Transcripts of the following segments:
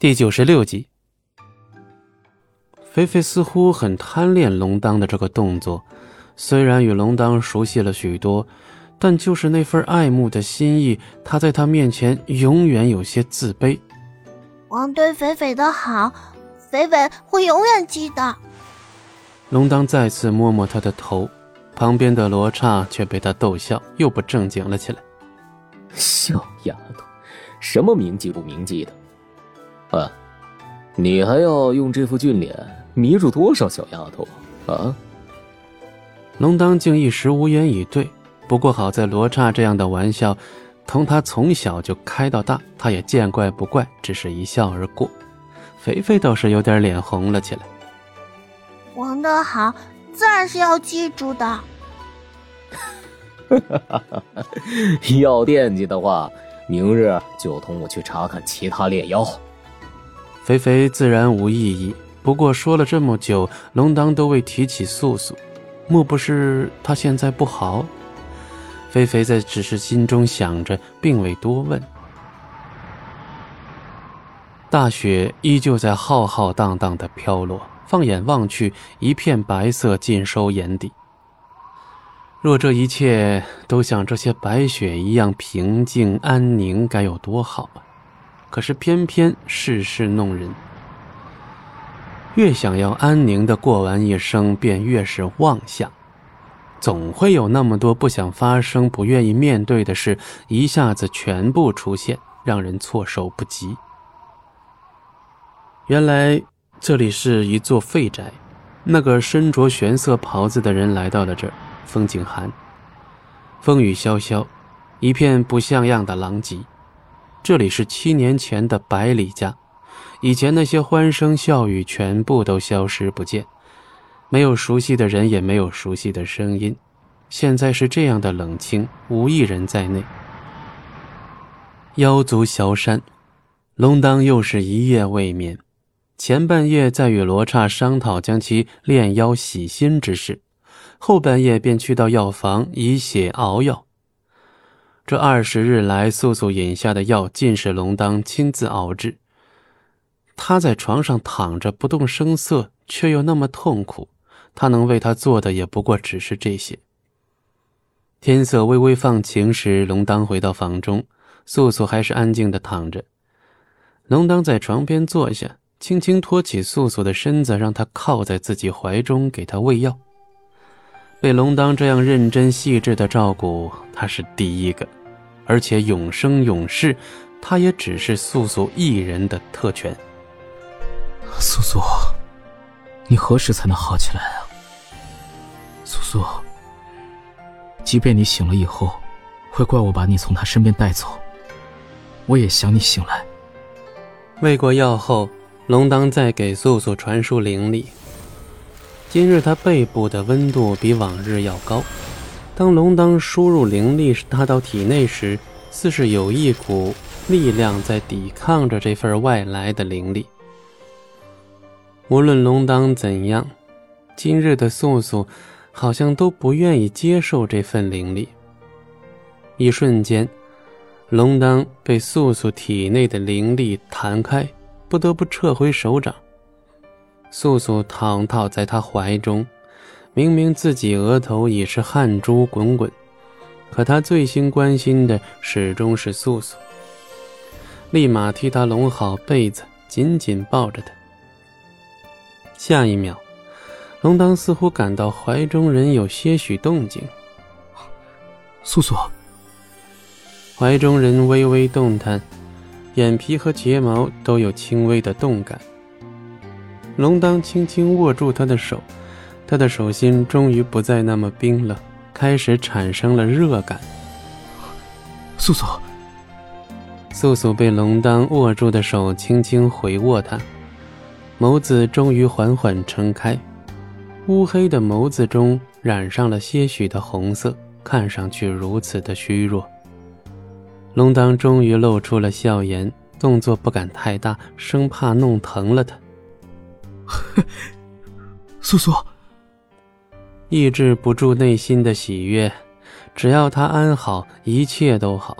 第九十六集，菲菲似乎很贪恋龙当的这个动作，虽然与龙当熟悉了许多，但就是那份爱慕的心意，他在他面前永远有些自卑。王对菲菲的好，菲菲会永远记得。龙当再次摸摸他的头，旁边的罗刹却被他逗笑，又不正经了起来。小丫头，什么铭记不铭记的？啊，你还要用这副俊脸迷住多少小丫头啊？龙当竟一时无言以对。不过好在罗刹这样的玩笑，同他从小就开到大，他也见怪不怪，只是一笑而过。肥肥倒是有点脸红了起来。王的好，自然是要记住的。要惦记的话，明日就同我去查看其他炼妖。肥肥自然无异议，不过说了这么久，龙当都未提起素素，莫不是他现在不好？肥肥在只是心中想着，并未多问。大雪依旧在浩浩荡荡的飘落，放眼望去，一片白色尽收眼底。若这一切都像这些白雪一样平静安宁，该有多好啊！可是偏偏世事弄人，越想要安宁的过完一生，便越是妄想。总会有那么多不想发生、不愿意面对的事，一下子全部出现，让人措手不及。原来这里是一座废宅，那个身着玄色袍子的人来到了这儿，风景寒，风雨萧萧，一片不像样的狼藉。这里是七年前的百里家，以前那些欢声笑语全部都消失不见，没有熟悉的人，也没有熟悉的声音，现在是这样的冷清，无一人在内。妖族萧山，龙当又是一夜未眠，前半夜在与罗刹商讨将其炼妖洗心之事，后半夜便去到药房以血熬药。这二十日来，素素饮下的药尽是龙当亲自熬制。他在床上躺着不动声色，却又那么痛苦。他能为他做的也不过只是这些。天色微微放晴时，龙当回到房中，素素还是安静的躺着。龙当在床边坐下，轻轻托起素素的身子，让她靠在自己怀中，给她喂药。被龙当这样认真细致的照顾，他是第一个。而且永生永世，他也只是素素一人的特权。素素，你何时才能好起来啊？素素，即便你醒了以后，会怪我把你从他身边带走，我也想你醒来。喂过药后，龙当再给素素传输灵力。今日他背部的温度比往日要高。当龙当输入灵力他到体内时，似是有一股力量在抵抗着这份外来的灵力。无论龙当怎样，今日的素素好像都不愿意接受这份灵力。一瞬间，龙当被素素体内的灵力弹开，不得不撤回手掌。素素躺倒在他怀中。明明自己额头已是汗珠滚滚，可他最心关心的始终是素素。立马替他拢好被子，紧紧抱着他。下一秒，龙当似乎感到怀中人有些许动静。素素，怀中人微微动弹，眼皮和睫毛都有轻微的动感。龙当轻轻握住她的手。他的手心终于不再那么冰冷，开始产生了热感。素素，素素被龙当握住的手轻轻回握他，眸子终于缓缓撑开，乌黑的眸子中染上了些许的红色，看上去如此的虚弱。龙当终于露出了笑颜，动作不敢太大，生怕弄疼了他。素素。抑制不住内心的喜悦，只要他安好，一切都好。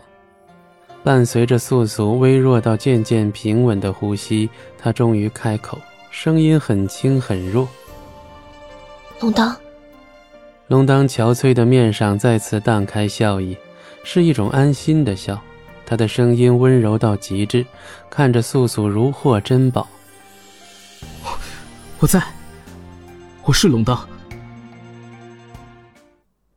伴随着素素微弱到渐渐平稳的呼吸，他终于开口，声音很轻很弱：“龙当。”龙当憔悴的面上再次荡开笑意，是一种安心的笑。他的声音温柔到极致，看着素素如获珍宝。我在，我是龙当。